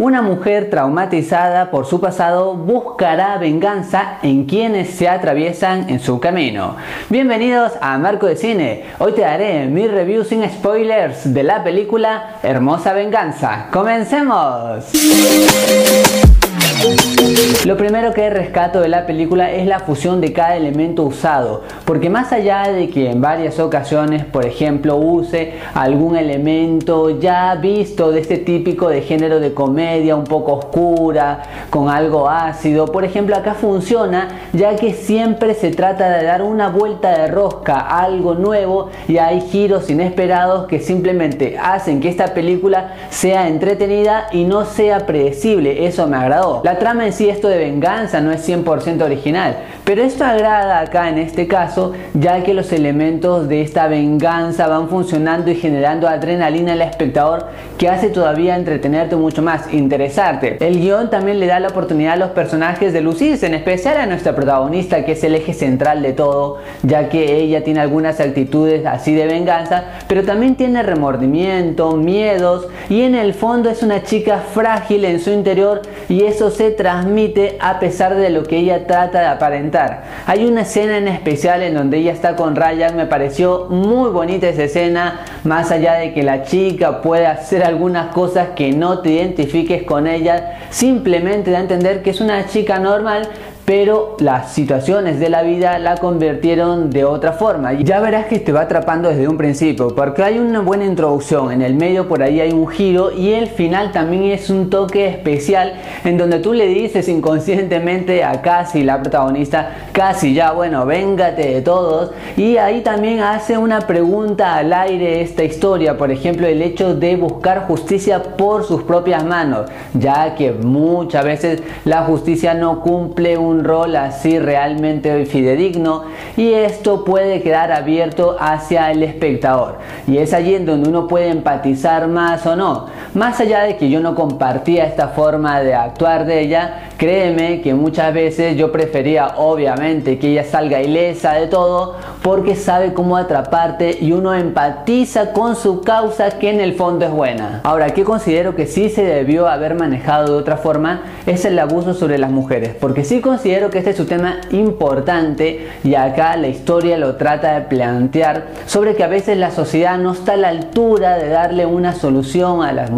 Una mujer traumatizada por su pasado buscará venganza en quienes se atraviesan en su camino. Bienvenidos a Marco de Cine. Hoy te daré mi review sin spoilers de la película Hermosa Venganza. ¡Comencemos! Lo primero que rescato de la película es la fusión de cada elemento usado, porque más allá de que en varias ocasiones, por ejemplo, use algún elemento ya visto de este típico de género de comedia un poco oscura, con algo ácido, por ejemplo, acá funciona ya que siempre se trata de dar una vuelta de rosca, algo nuevo y hay giros inesperados que simplemente hacen que esta película sea entretenida y no sea predecible, eso me agradó. La trama en sí, esto de venganza, no es 100% original, pero esto agrada acá en este caso, ya que los elementos de esta venganza van funcionando y generando adrenalina al espectador que hace todavía entretenerte mucho más, interesarte. El guion también le da la oportunidad a los personajes de lucirse, en especial a nuestra protagonista que es el eje central de todo, ya que ella tiene algunas actitudes así de venganza, pero también tiene remordimiento, miedos y en el fondo es una chica frágil en su interior y eso se transmite a pesar de lo que ella trata de aparentar. Hay una escena en especial en donde ella está con Ryan, me pareció muy bonita esa escena, más allá de que la chica puede hacer algunas cosas que no te identifiques con ella, simplemente da a entender que es una chica normal, pero las situaciones de la vida la convirtieron de otra forma. Ya verás que te va atrapando desde un principio, porque hay una buena introducción, en el medio por ahí hay un giro y el final también es un toque especial en donde tú le dices inconscientemente a Casi, la protagonista, Casi ya bueno, véngate de todos. Y ahí también hace una pregunta al aire esta historia, por ejemplo, el hecho de buscar justicia por sus propias manos, ya que muchas veces la justicia no cumple un rol así realmente fidedigno y esto puede quedar abierto hacia el espectador. Y es allí en donde uno puede empatizar más o no más allá de que yo no compartía esta forma de actuar de ella créeme que muchas veces yo prefería obviamente que ella salga ilesa de todo porque sabe cómo atraparte y uno empatiza con su causa que en el fondo es buena. Ahora que considero que sí se debió haber manejado de otra forma es el abuso sobre las mujeres porque sí considero que este es un tema importante y acá la historia lo trata de plantear sobre que a veces la sociedad no está a la altura de darle una solución a las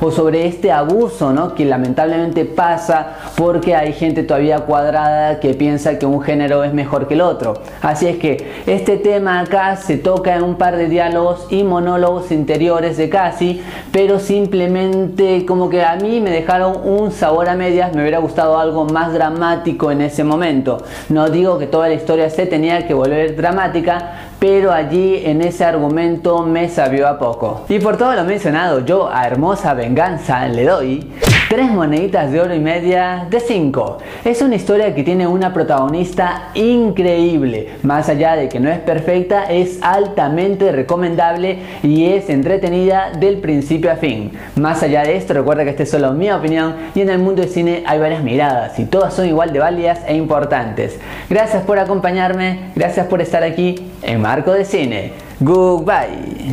o sobre este abuso ¿no? que lamentablemente pasa porque hay gente todavía cuadrada que piensa que un género es mejor que el otro. Así es que este tema acá se toca en un par de diálogos y monólogos interiores de Casi, pero simplemente como que a mí me dejaron un sabor a medias, me hubiera gustado algo más dramático en ese momento. No digo que toda la historia se tenía que volver dramática, pero allí en ese argumento me sabió a poco. Y por todo lo mencionado, yo a Hermosa Venganza le doy Tres moneditas de oro y media de 5. Es una historia que tiene una protagonista increíble. Más allá de que no es perfecta, es altamente recomendable y es entretenida del principio a fin. Más allá de esto, recuerda que esta es solo mi opinión y en el mundo del cine hay varias miradas y todas son igual de válidas e importantes. Gracias por acompañarme, gracias por estar aquí en Marco de Cine. Goodbye.